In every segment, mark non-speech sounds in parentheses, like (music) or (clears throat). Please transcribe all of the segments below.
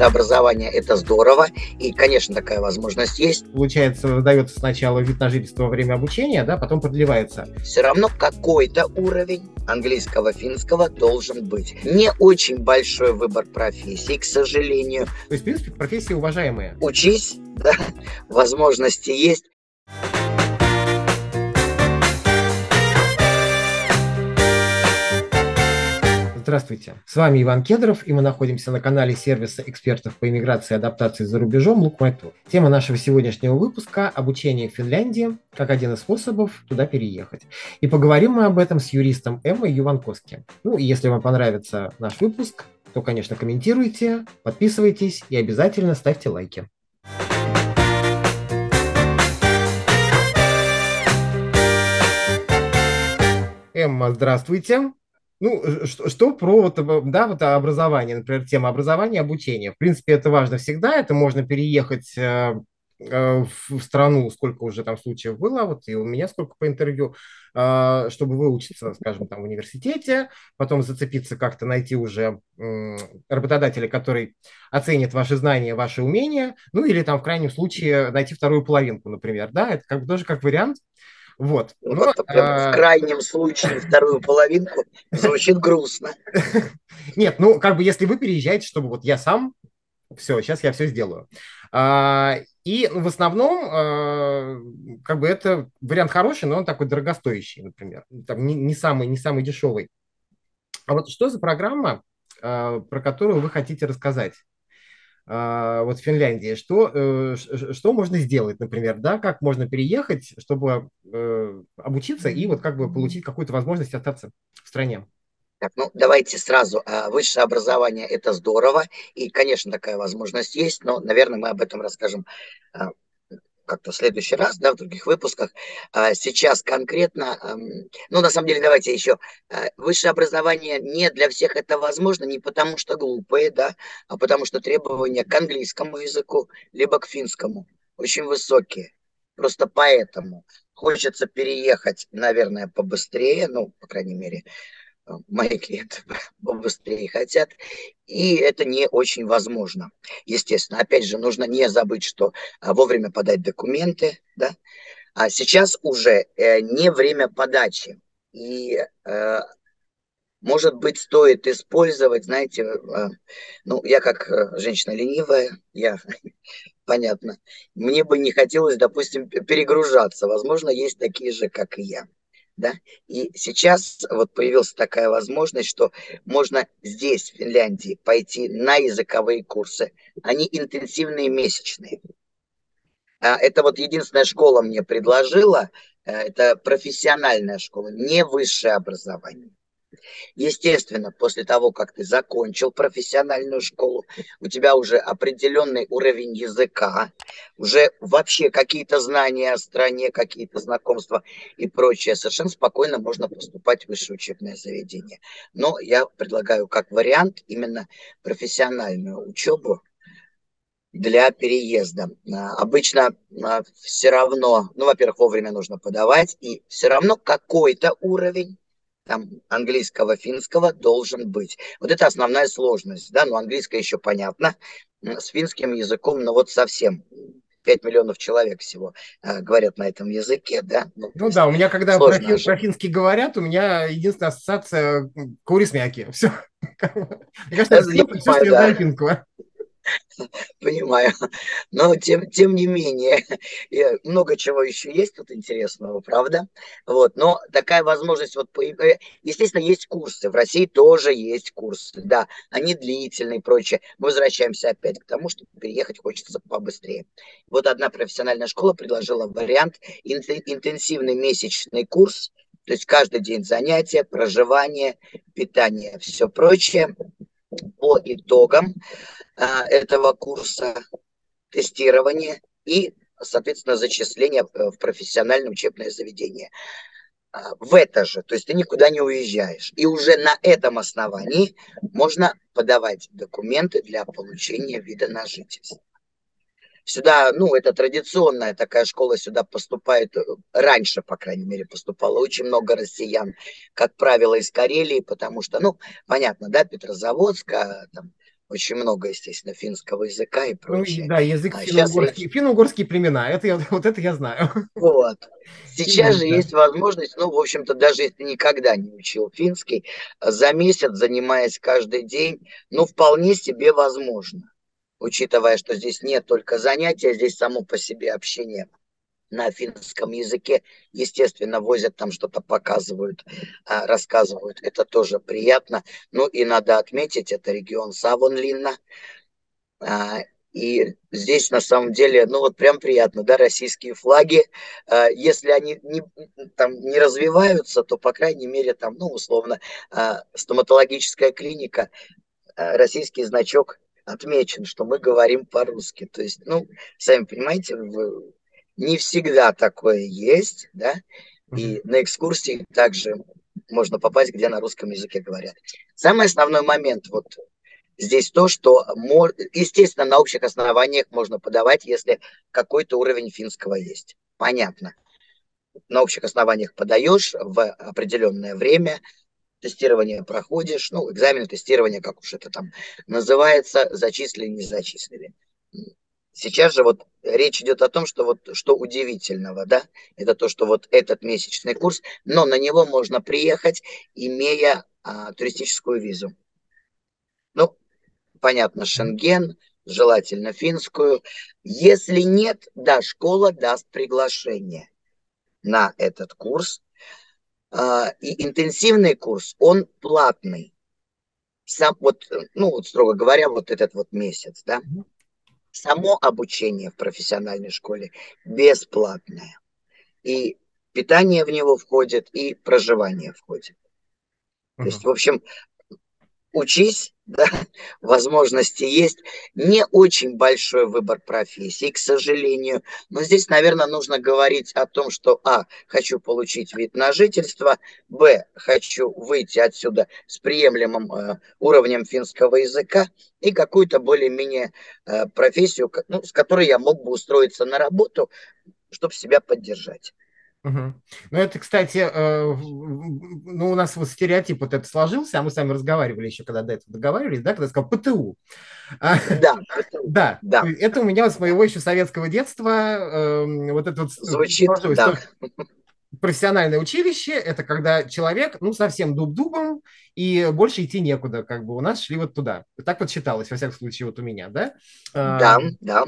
высшее образование – это здорово, и, конечно, такая возможность есть. Получается, выдается сначала вид на жительство во время обучения, да, потом продлевается. Все равно какой-то уровень английского, финского должен быть. Не очень большой выбор профессий, к сожалению. То есть, в принципе, профессии уважаемые. Учись, (laughs) да, возможности есть. Здравствуйте, с вами Иван Кедров, и мы находимся на канале сервиса экспертов по иммиграции и адаптации за рубежом Лукмайтур. Тема нашего сегодняшнего выпуска – обучение в Финляндии, как один из способов туда переехать. И поговорим мы об этом с юристом Эммой Юванковски. Ну, и если вам понравится наш выпуск, то, конечно, комментируйте, подписывайтесь и обязательно ставьте лайки. Эмма, здравствуйте. Ну, э, что, что про вот, э, да, вот образование, например, тема образования, обучения. В принципе, это важно всегда, это можно переехать э, в страну, сколько уже там случаев было, вот и у меня сколько по интервью, чтобы выучиться, скажем, там в университете, потом зацепиться как-то, найти уже работодателя, который оценит ваши знания, ваши умения, ну или там в крайнем случае найти вторую половинку, например, да, это как тоже как вариант, вот. Ну, Но, а... В крайнем случае вторую половинку звучит грустно. (laughs) Нет, ну, как бы если вы переезжаете, чтобы вот я сам, все, сейчас я все сделаю. А, и в основном, а, как бы это вариант хороший, но он такой дорогостоящий, например. Там не, не, самый, не самый дешевый. А вот что за программа, а, про которую вы хотите рассказать? А, вот в Финляндии, что, э, что можно сделать, например, да, как можно переехать, чтобы э, обучиться и вот как бы получить какую-то возможность остаться в стране? Так, ну давайте сразу. А, высшее образование – это здорово, и, конечно, такая возможность есть, но, наверное, мы об этом расскажем а, как-то в следующий раз, да, в других выпусках. А сейчас конкретно, ну, на самом деле, давайте еще, высшее образование не для всех это возможно, не потому что глупые, да, а потому что требования к английскому языку, либо к финскому очень высокие. Просто поэтому хочется переехать, наверное, побыстрее, ну, по крайней мере, мои клиенты (laughs) побыстрее хотят, и это не очень возможно. Естественно, опять же, нужно не забыть, что а, вовремя подать документы, да, а сейчас уже э, не время подачи, и э, может быть, стоит использовать, знаете, э, ну, я как женщина ленивая, я, понятно, мне бы не хотелось, допустим, перегружаться. Возможно, есть такие же, как и я да, и сейчас вот появилась такая возможность, что можно здесь, в Финляндии, пойти на языковые курсы, они интенсивные месячные. А это вот единственная школа мне предложила, э, это профессиональная школа, не высшее образование. Естественно, после того, как ты закончил профессиональную школу, у тебя уже определенный уровень языка, уже вообще какие-то знания о стране, какие-то знакомства и прочее, совершенно спокойно можно поступать в высшее учебное заведение. Но я предлагаю как вариант именно профессиональную учебу для переезда. А, обычно а, все равно, ну, во-первых, вовремя нужно подавать, и все равно какой-то уровень там английского, финского должен быть. Вот это основная сложность, да, ну английское еще понятно, с финским языком, ну вот совсем 5 миллионов человек всего э, говорят на этом языке, да. Ну, ну да, у меня, когда про, фин, про финский говорят, у меня единственная ассоциация курисмяки. Все. (laughs) Мне кажется, я знаю финского. (laughs) Понимаю. Но тем, тем не менее, (laughs) много чего еще есть тут интересного, правда? Вот, но такая возможность, вот, э, естественно, есть курсы. В России тоже есть курсы, да, они длительные и прочее. Мы возвращаемся опять к тому, что переехать хочется побыстрее. Вот одна профессиональная школа предложила вариант интенсивный месячный курс, то есть каждый день занятия, проживание, питание, все прочее по итогам а, этого курса тестирования и, соответственно, зачисления в профессиональное учебное заведение. А, в это же, то есть ты никуда не уезжаешь. И уже на этом основании можно подавать документы для получения вида на жительство. Сюда, ну, это традиционная такая школа, сюда поступает, э, раньше, по крайней мере, поступало очень много россиян, как правило, из Карелии, потому что, ну, понятно, да, Петрозаводск, там, очень много, естественно, финского языка и Ну, прочее. да, язык А финно-угорский, финно-угорские племена, это я, вот это я знаю. Вот. Сейчас же есть возможность, ну, в общем-то, даже если никогда не учил финский, за месяц, занимаясь каждый день, ну, вполне себе возможно. Учитывая, что здесь нет только занятия, здесь само по себе общение на финском языке, естественно, возят там что-то, показывают, а, рассказывают. Это тоже приятно. Ну и надо отметить, это регион Савонлинна. А, и здесь на самом деле, ну вот прям приятно, да, российские флаги. А, если они не, там, не развиваются, то, по крайней мере, там, ну, условно, стоматологическая клиника, российский значок отмечен, что мы говорим по-русски. То есть, ну, сами понимаете, не всегда такое есть, да, и на экскурсии также можно попасть, где на русском языке говорят. Самый основной момент вот здесь то, что, естественно, на общих основаниях можно подавать, если какой-то уровень финского есть. Понятно. На общих основаниях подаешь в определенное время, тестирование проходишь, ну, экзамен, тестирование, как уж это там называется, зачислили, не зачислили. Сейчас же вот речь идет о том, что вот что удивительного, да, это то, что вот этот месячный курс, но на него можно приехать, имея а, туристическую визу. Ну, понятно, Шенген, желательно финскую. Если нет, да, школа даст приглашение на этот курс. А, и интенсивный курс, он платный. Сам, вот, ну, вот, строго говоря, вот этот вот месяц, да, само обучение в профессиональной школе бесплатное. И питание в него входит, и проживание входит. То есть, в общем, учись, да, возможности есть. Не очень большой выбор профессий, к сожалению. Но здесь, наверное, нужно говорить о том, что, а, хочу получить вид на жительство, б, хочу выйти отсюда с приемлемым э, уровнем финского языка и какую-то более-менее э, профессию, ну, с которой я мог бы устроиться на работу, чтобы себя поддержать. Угу. Ну, это, кстати, э, ну, у нас вот стереотип вот это сложился, а мы с вами разговаривали еще, когда до этого договаривались, да, когда я сказал ПТУ. А, да, (laughs) да, да. Это у меня с моего еще советского детства э, вот это вот Звучит, да. Профессиональное училище – это когда человек, ну, совсем дуб-дубом, и больше идти некуда, как бы у нас шли вот туда. Так вот считалось, во всяком случае, вот у меня, да? Да, а, да,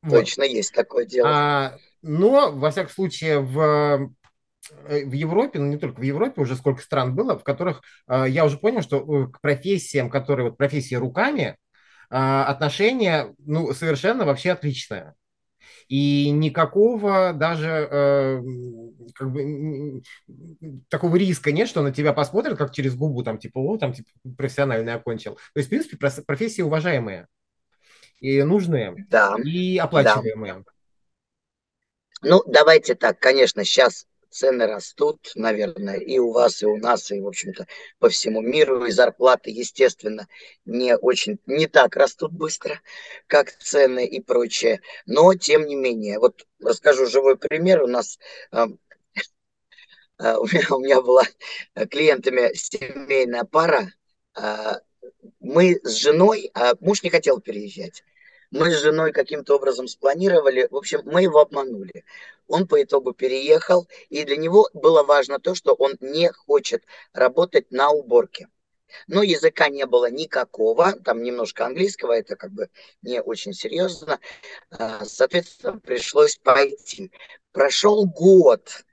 вот. точно есть такое дело. А, но, во всяком случае, в э, в Европе, ну не только в Европе, уже сколько стран было, в которых э, я уже понял, что э, к профессиям, которые вот профессии руками, э, отношение ну, совершенно вообще отличное. И никакого даже э, как бы, такого риска нет, что на тебя посмотрят, как через губу, там, типа, о, там, типа, профессиональный окончил. То есть, в принципе, профессии уважаемые и нужные, да, и оплачиваемые. Да. Ну, давайте так, конечно, сейчас цены растут, наверное, и у вас, и у нас, и, в общем-то, по всему миру, и зарплаты, естественно, не очень, не так растут быстро, как цены и прочее. Но, тем не менее, вот расскажу живой пример. У нас э, э, у, меня, у меня была клиентами семейная пара. Э, мы с женой, а муж не хотел переезжать. Мы с женой каким-то образом спланировали. В общем, мы его обманули. Он по итогу переехал, и для него было важно то, что он не хочет работать на уборке. Но языка не было никакого, там немножко английского, это как бы не очень серьезно. А, соответственно, пришлось пойти. Прошел год,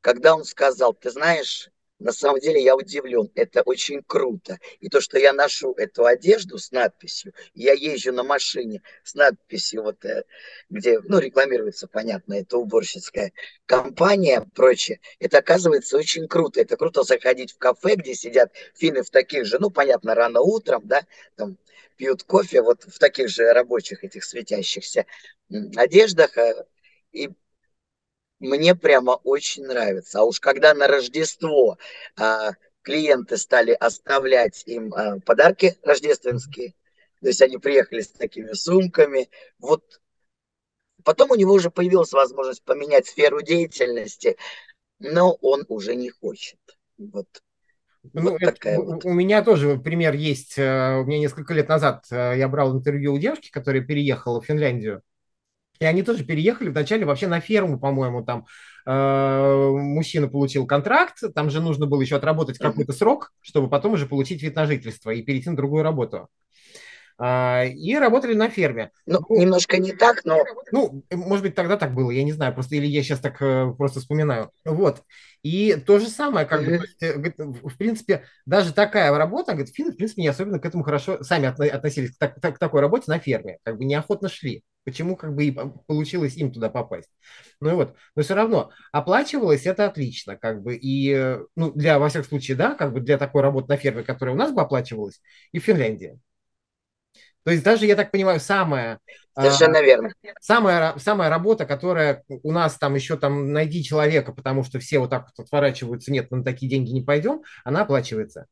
когда он сказал, ты знаешь, на самом деле я удивлен, это очень круто. И то, что я ношу эту одежду с надписью, я езжу на машине с надписью, вот, э, где, ну, рекламируется, понятно, это уборщицкая компания, прочее, это оказывается очень круто. Это круто заходить в кафе, где сидят финны в таких же, ну, понятно, рано утром, да, там, пьют кофе вот в таких же рабочих этих светящихся одеждах, э, и мне прямо очень нравится. А уж когда на Рождество а, клиенты стали оставлять им а, подарки рождественские, то есть они приехали с такими сумками, вот потом у него уже появилась возможность поменять сферу деятельности, но он уже не хочет. Вот Ну, Вот это, такая вот. у меня тоже пример есть. Э, у меня несколько лет назад э, я брал интервью у девушки, которая переехала в Финляндию. И они тоже переехали вначале вообще на ферму, по-моему, там э, мужчина получил контракт, там же нужно было еще отработать какой-то срок, чтобы потом уже получить вид на жительство и перейти на другую работу. А, и работали на ферме. Ну, ну, немножко не так, но... Ну, может быть, тогда так было, я не знаю, просто или я сейчас так э, просто вспоминаю. Вот. И то же самое, как бы, э, в принципе, даже такая работа, говорит, финны, в принципе, не особенно к этому хорошо сами относились, к, так, к такой работе на ферме, как бы неохотно шли. Почему как бы и получилось им туда попасть? Ну и вот, но все равно оплачивалось это отлично, как бы, и, э, ну, для, во всяком случае, да, как бы для такой работы на ферме, которая у нас бы оплачивалась, и в Финляндии. То есть даже, я так понимаю, самая... А, Совершенно верно. Самая, самая работа, которая у нас там еще там найди человека, потому что все вот так вот отворачиваются, нет, на такие деньги не пойдем, она оплачивается.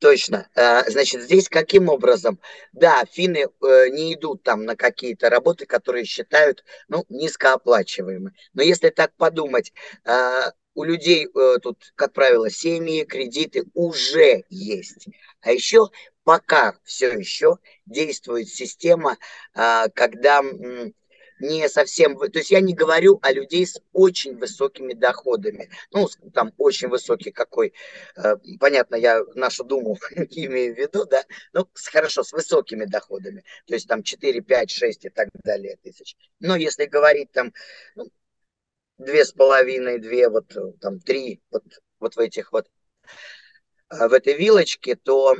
Точно. А, значит, здесь каким образом? Да, финны э, не идут там на какие-то работы, которые считают, ну, низкооплачиваемые. Но если так подумать, а, у людей э, тут, как правило, семьи, кредиты уже есть. А еще пока все еще действует система, а, когда не совсем... То есть я не говорю о людей с очень высокими доходами. Ну, там очень высокий какой... Э, понятно, я нашу Думу (laughs) имею в виду, да? Ну, хорошо, с высокими доходами. То есть там 4, 5, 6 и так далее тысяч. Но если говорить там ну, две с половиной, две, вот там три, вот, вот в этих вот, э, в этой вилочке, то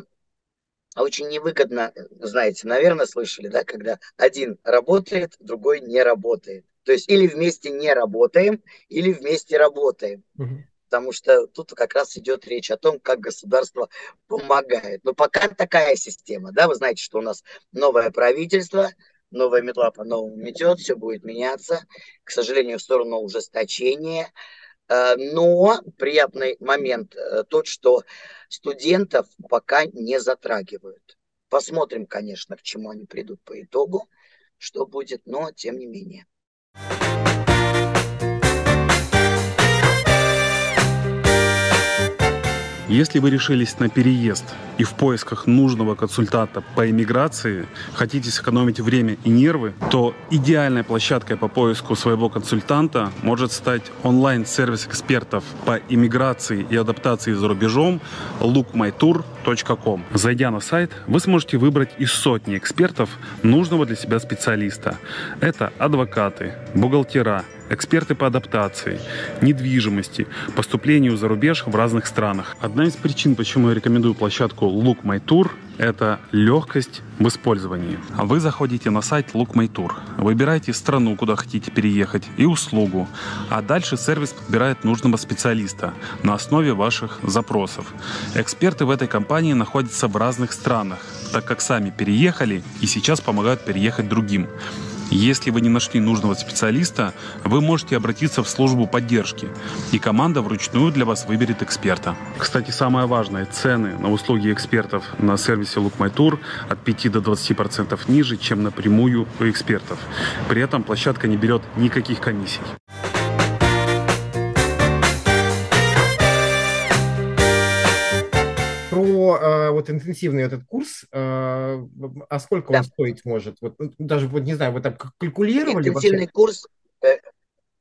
очень невыгодно, знаете, наверное, слышали, да, когда один работает, другой не работает. То есть или вместе не работаем, или вместе работаем. Угу. Потому что тут как раз идет речь о том, как государство помогает. Но пока такая система, да, вы знаете, что у нас новое правительство, новая метла по-новому метет, все будет меняться, к сожалению, в сторону ужесточения. Э, но приятный момент э, тот, что студентов пока не затрагивают. Посмотрим, конечно, к чему они придут по итогу, что будет, но тем не менее. Если вы решились на переезд и в поисках нужного консультанта по иммиграции хотите сэкономить время и нервы, то идеальной площадкой по поиску своего консультанта может стать онлайн-сервис экспертов по иммиграции и адаптации за рубежом lookmytour.com. Зайдя на сайт, вы сможете выбрать из сотни экспертов нужного для себя специалиста. Это адвокаты, бухгалтера, эксперты по адаптации, недвижимости, поступлению за рубеж в разных странах. Одна из причин, почему я рекомендую площадку Look My Tour, это легкость в использовании. Вы заходите на сайт Look My Tour, выбираете страну, куда хотите переехать, и услугу, а дальше сервис подбирает нужного специалиста на основе ваших запросов. Эксперты в этой компании находятся в разных странах, так как сами переехали и сейчас помогают переехать другим. Если вы не нашли нужного специалиста, вы можете обратиться в службу поддержки, и команда вручную для вас выберет эксперта. Кстати, самое важное, цены на услуги экспертов на сервисе Look My Tour от 5 до 20% ниже, чем напрямую у экспертов. При этом площадка не берет никаких комиссий. Про э, вот интенсивный этот курс, э, а сколько да. он стоить может? Вот, ну, даже, вот не знаю, вы так калькулировали Интенсивный вообще? курс... Э,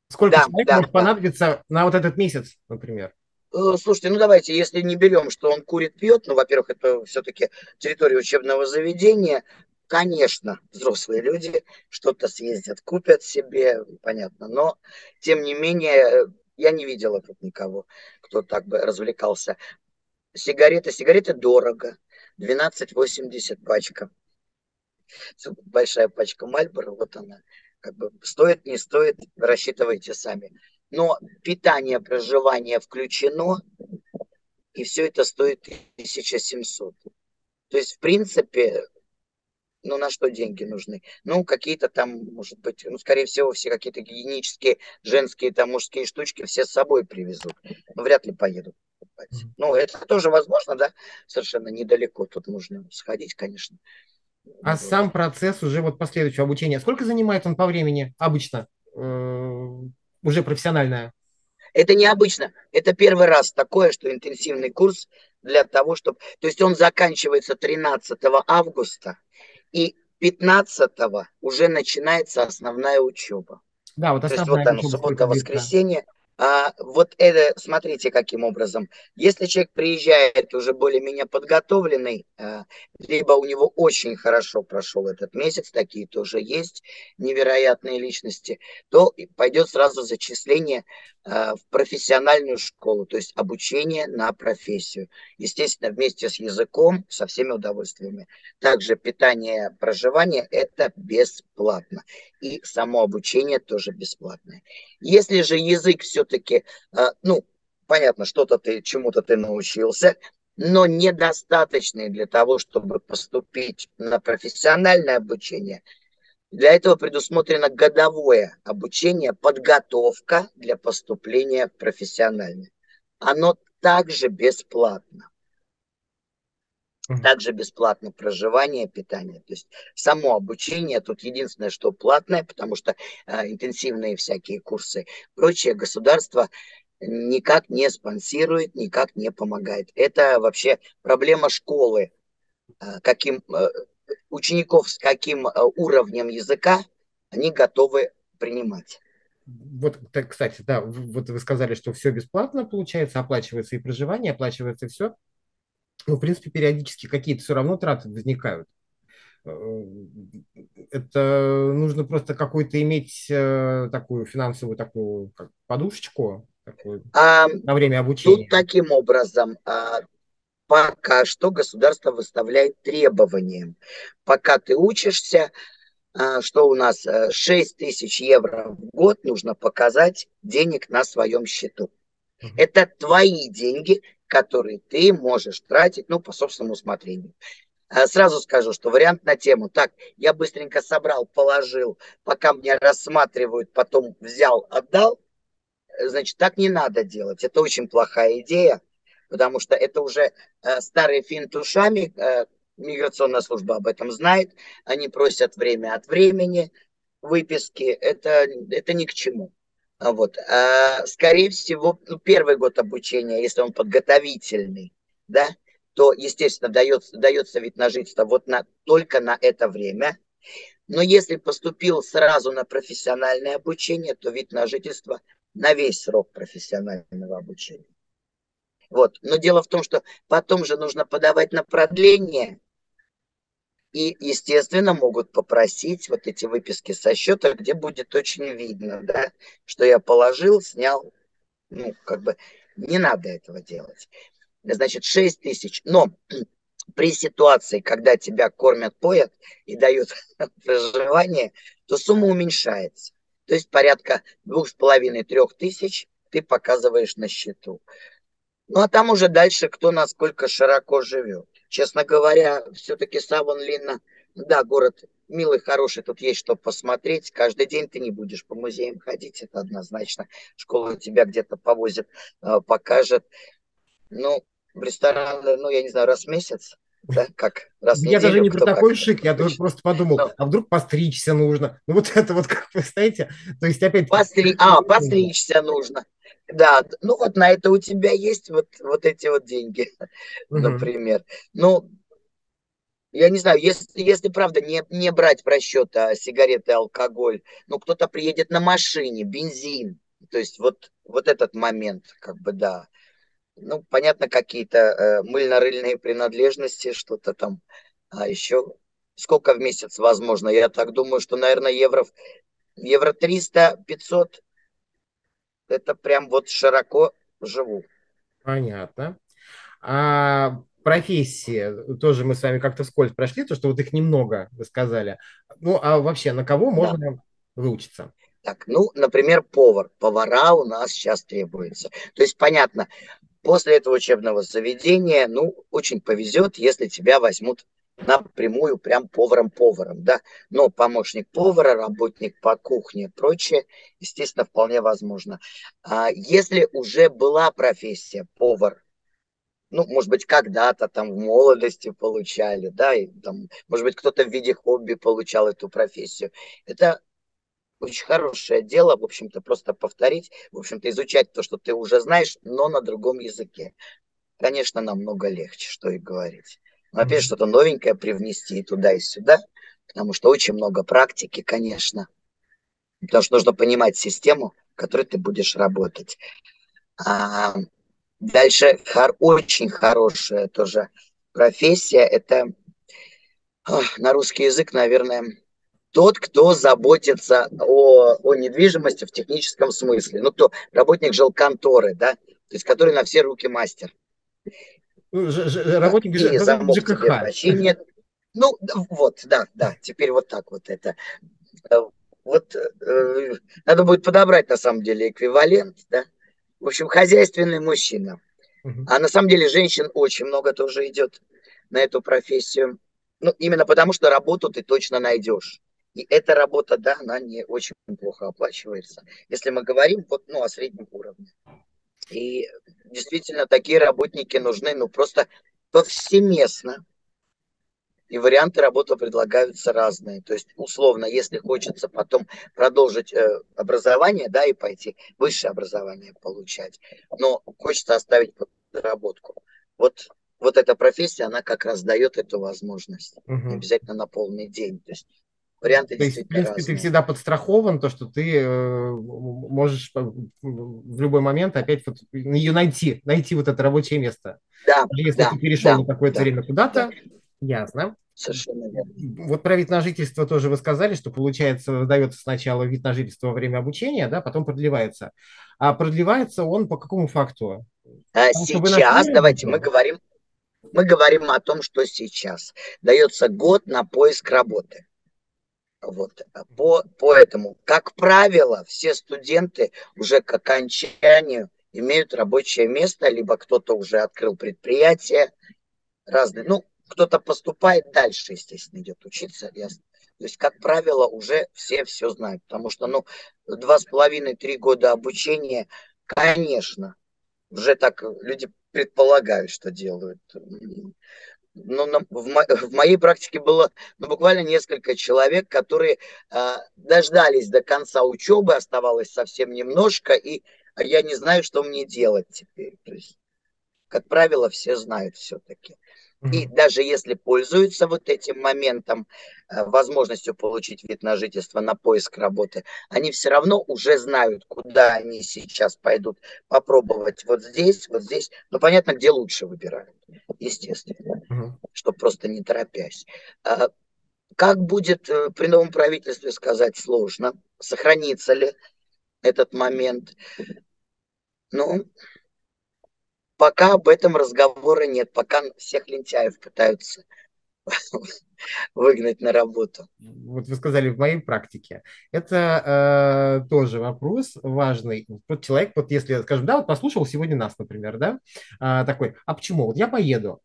сколько да, человек да, может да. понадобиться на вот этот месяц, например? Слушайте, ну давайте, если не берем, что он курит, пьет, ну, во-первых, это все-таки территория учебного заведения, конечно, взрослые люди что-то съездят, купят себе, понятно, но, тем не менее, я не видела тут никого, кто так бы развлекался сигареты. Сигареты дорого. 12,80 пачка. Большая пачка Мальборо, вот она. Как бы стоит, не стоит, рассчитывайте сами. Но питание, проживание включено, и все это стоит 1700. То есть, в принципе, ну, на что деньги нужны? Ну, какие-то там, может быть, ну, скорее всего, все какие-то гигиенические, женские, там, мужские штучки все с собой привезут. Вряд ли поедут покупать. Ну, это тоже возможно, да, совершенно недалеко. Тут нужно сходить, конечно. А вот. сам процесс уже вот последующего обучения, сколько занимает он по времени обычно? Э, уже профессиональное? Это необычно. Это первый раз такое, что интенсивный курс для того, чтобы... То есть он заканчивается 13 августа, и 15 уже начинается основная учеба. Да, вот основная То есть вот там суббота, воскресенье, а, вот это, смотрите, каким образом. Если человек приезжает уже более-менее подготовленный, а, либо у него очень хорошо прошел этот месяц, такие тоже есть, невероятные личности, то пойдет сразу зачисление а, в профессиональную школу, то есть обучение на профессию. Естественно, вместе с языком, со всеми удовольствиями. Также питание, проживание – это бесплатно. И само обучение тоже бесплатное. Если же язык все-таки, а, ну, понятно, что-то ты, чему-то ты научился, но недостаточный для того, чтобы поступить на профессиональное обучение. Для этого предусмотрено годовое обучение, подготовка для поступления в профессиональное. Оно также бесплатно. Также бесплатно проживание, питание. То есть само обучение тут единственное, что платное, потому что э, интенсивные всякие курсы, прочее государство никак не спонсирует, никак не помогает. Это вообще проблема школы, э, каким э, учеников с каким э, уровнем языка они готовы принимать. Вот, кстати, да, вот вы сказали, что все бесплатно получается, оплачивается и проживание, оплачивается все ну, в принципе, периодически какие-то все равно траты возникают. Э, это нужно просто какую-то иметь э, такую финансовую такую как подушечку такую, а, на время обучения. Тут таким образом, а, пока что государство выставляет требования. Пока ты учишься, а, что у нас 6 тысяч евро в год нужно показать денег на своем счету. Это твои деньги, которые ты можешь тратить, ну, по собственному усмотрению. А сразу скажу, что вариант на тему, так, я быстренько собрал, положил, пока меня рассматривают, потом взял, отдал, значит, так не надо делать. Это очень плохая идея, потому что это уже э, старые финт ушами, э, миграционная служба об этом знает, они просят время от времени выписки, это, это ни к чему. А вот. А, скорее всего, ну, первый год обучения, если он подготовительный, да, то, естественно, дается, дается вид на жительство вот на, только на это время. Но если поступил сразу на профессиональное обучение, то вид на жительство на весь срок профессионального обучения. Вот. Но дело в том, что потом же нужно подавать на продление и, естественно, могут попросить вот эти выписки со счета, где будет очень видно, да, что я положил, снял. Ну, как бы не надо этого делать. Значит, 6 тысяч. Но (clears throat) при ситуации, когда тебя кормят, поят и дают (laughs) проживание, то сумма уменьшается. То есть порядка двух с половиной-трех тысяч ты показываешь на счету. Ну а там уже дальше кто насколько широко живет. Честно говоря, все-таки Савон-Линна, да, город милый, хороший, тут есть что посмотреть. Каждый день ты не будешь по музеям ходить, это однозначно. Школа тебя где-то повозит, э, покажет. Ну, в ресторан, ну, я не знаю, раз в месяц, да, как раз Я неделю, даже не про такой шик, я тоже просто подумал, Но. а вдруг постричься нужно? Ну, вот это вот, (laughs) как вы знаете, то есть опять... Постри... А, постричься нужно. Да, ну вот на это у тебя есть вот, вот эти вот деньги, (laughs) угу. например. Ну, я не знаю, если, если правда не, не брать в расчет а, сигареты, алкоголь, ну кто-то приедет на машине, бензин, то есть вот, вот этот момент, как бы, да. Ну, понятно, какие-то э, мыльно-рыльные принадлежности, что-то там, а еще сколько в месяц возможно? Я так думаю, что, наверное, евро, евро 300-500 это прям вот широко живу. Понятно. А профессии, тоже мы с вами как-то вскользь прошли, то, что вот их немного, вы сказали. Ну, а вообще, на кого можно да. выучиться? Так, ну, например, повар. Повара у нас сейчас требуется. То есть, понятно, после этого учебного заведения, ну, очень повезет, если тебя возьмут напрямую прям поваром-поваром, да, но помощник повара, работник по кухне, прочее, естественно, вполне возможно. А если уже была профессия повар, ну, может быть, когда-то там в молодости получали, да, и там, может быть, кто-то в виде хобби получал эту профессию. Это очень хорошее дело, в общем-то, просто повторить, в общем-то, изучать то, что ты уже знаешь, но на другом языке. Конечно, намного легче, что и говорить. Но опять что-то новенькое привнести и туда, и сюда, потому что очень много практики, конечно. Потому что нужно понимать систему, в которой ты будешь работать. А дальше хор, очень хорошая тоже профессия. Это на русский язык, наверное, тот, кто заботится о, о недвижимости в техническом смысле. Ну, кто работник жилконторы, да, то есть который на все руки мастер. Ну, ж, ж, работник ж, замок ЖКХ. Нет. Ну, вот, да, да, теперь вот так вот это. Э, вот э, надо будет подобрать на самом деле эквивалент, да. В общем, хозяйственный мужчина. Угу. А на самом деле женщин очень много тоже идет на эту профессию. Ну, именно потому, что работу ты точно найдешь. И эта работа, да, она не очень плохо оплачивается. Если мы говорим вот, ну, о среднем уровне. И действительно такие работники нужны, ну, просто повсеместно. И варианты работы предлагаются разные. То есть, условно, если хочется потом продолжить э, образование, да, и пойти высшее образование получать, но хочется оставить подработку. Вот, вот эта профессия, она как раз дает эту возможность. Угу. Не обязательно на полный день. То есть, варианты То есть, в принципе, разные. ты всегда подстрахован, то, что ты э, можешь в любой момент опять вот ее найти, найти вот это рабочее место. Да, Если да, ты перешел да, на какое-то да, время куда-то, да. ясно. Совершенно верно. Вот про вид на жительство тоже вы сказали, что получается, дается сначала вид на жительство во время обучения, да, потом продлевается. А продлевается он по какому факту? А сейчас, давайте, мы говорим, мы говорим о том, что сейчас. Дается год на поиск работы. Вот. По, по этому, как правило, все студенты уже к окончанию имеют рабочее место, либо кто-то уже открыл предприятие, разные. Ну, кто-то поступает дальше, естественно, идет учиться, ясно. То есть, как правило, уже все все знают, потому что, ну, два с половиной-три года обучения, конечно, уже так люди предполагают, что делают ну, на, в, мо, в моей практике было ну, буквально несколько человек, которые э, дождались до конца учебы, оставалось совсем немножко, и я не знаю, что мне делать теперь. То есть, как правило, все знают все-таки. И даже если пользуются вот этим моментом, э, возможностью получить вид на жительство, на поиск работы, они все равно уже знают, куда они сейчас пойдут попробовать вот здесь, вот здесь. Ну, понятно, где лучше выбирают, естественно, угу. чтобы просто не торопясь. А как будет э, при новом правительстве сказать сложно, сохранится ли этот момент. Ну, пока об этом разговора нет, пока всех лентяев пытаются (laughs) выгнать на работу. Вот вы сказали в моей практике. Это э, тоже вопрос важный. Вот человек, вот если, скажем, да, вот послушал сегодня нас, например, да, э, такой, а почему? Вот я поеду.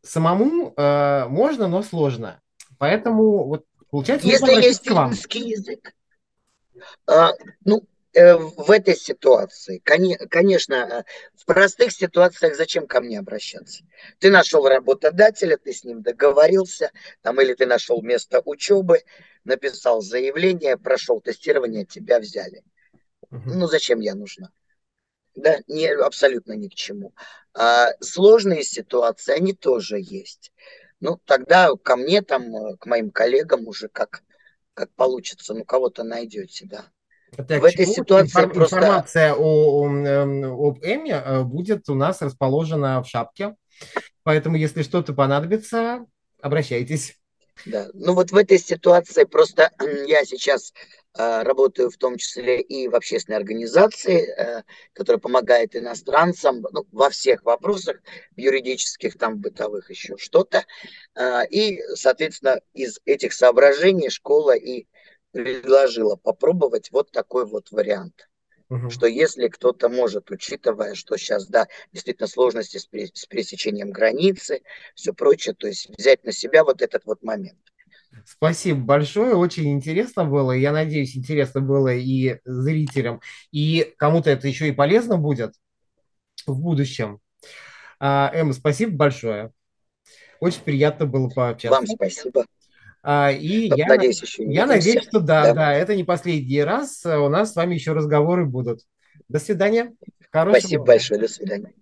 Самому э, можно, но сложно. Поэтому вот получается... Если есть финский язык, а, ну, в этой ситуации, конечно, э, в простых ситуациях зачем ко мне обращаться? Ты нашел работодателя, ты с ним договорился, там, или ты нашел место учебы, написал заявление, прошел тестирование, тебя взяли. Ну, зачем я нужна? Да, не, абсолютно ни к чему. А, сложные ситуации, они тоже есть. Ну, тогда ко мне, там, э, к моим коллегам уже как, как получится, ну, кого-то найдете, да. Это в этой ситуации Информ, просто... Информация о, о, эм, об Эми э, будет у нас расположена в шапке. Поэтому, если что-то понадобится, обращайтесь. Да, ну вот в этой ситуации просто я сейчас э, работаю в том числе и в общественной организации, э, которая помогает иностранцам ну, во всех вопросах, юридических, там, бытовых, еще что-то. Э, и, соответственно, из этих соображений школа и предложила попробовать вот такой вот вариант. Угу. Что если кто-то может, учитывая, что сейчас, да, действительно сложности с, с пересечением границы, все прочее, то есть взять на себя вот этот вот момент. Спасибо большое, очень интересно было. Я надеюсь, интересно было и зрителям, и кому-то это еще и полезно будет в будущем. А, Эмма, спасибо большое. Очень приятно было пообщаться. Вам спасибо. А, и я, надеюсь, еще я надеюсь, что да, да, да, это не последний раз. У нас с вами еще разговоры будут. До свидания. Хорошего Спасибо большое. До свидания.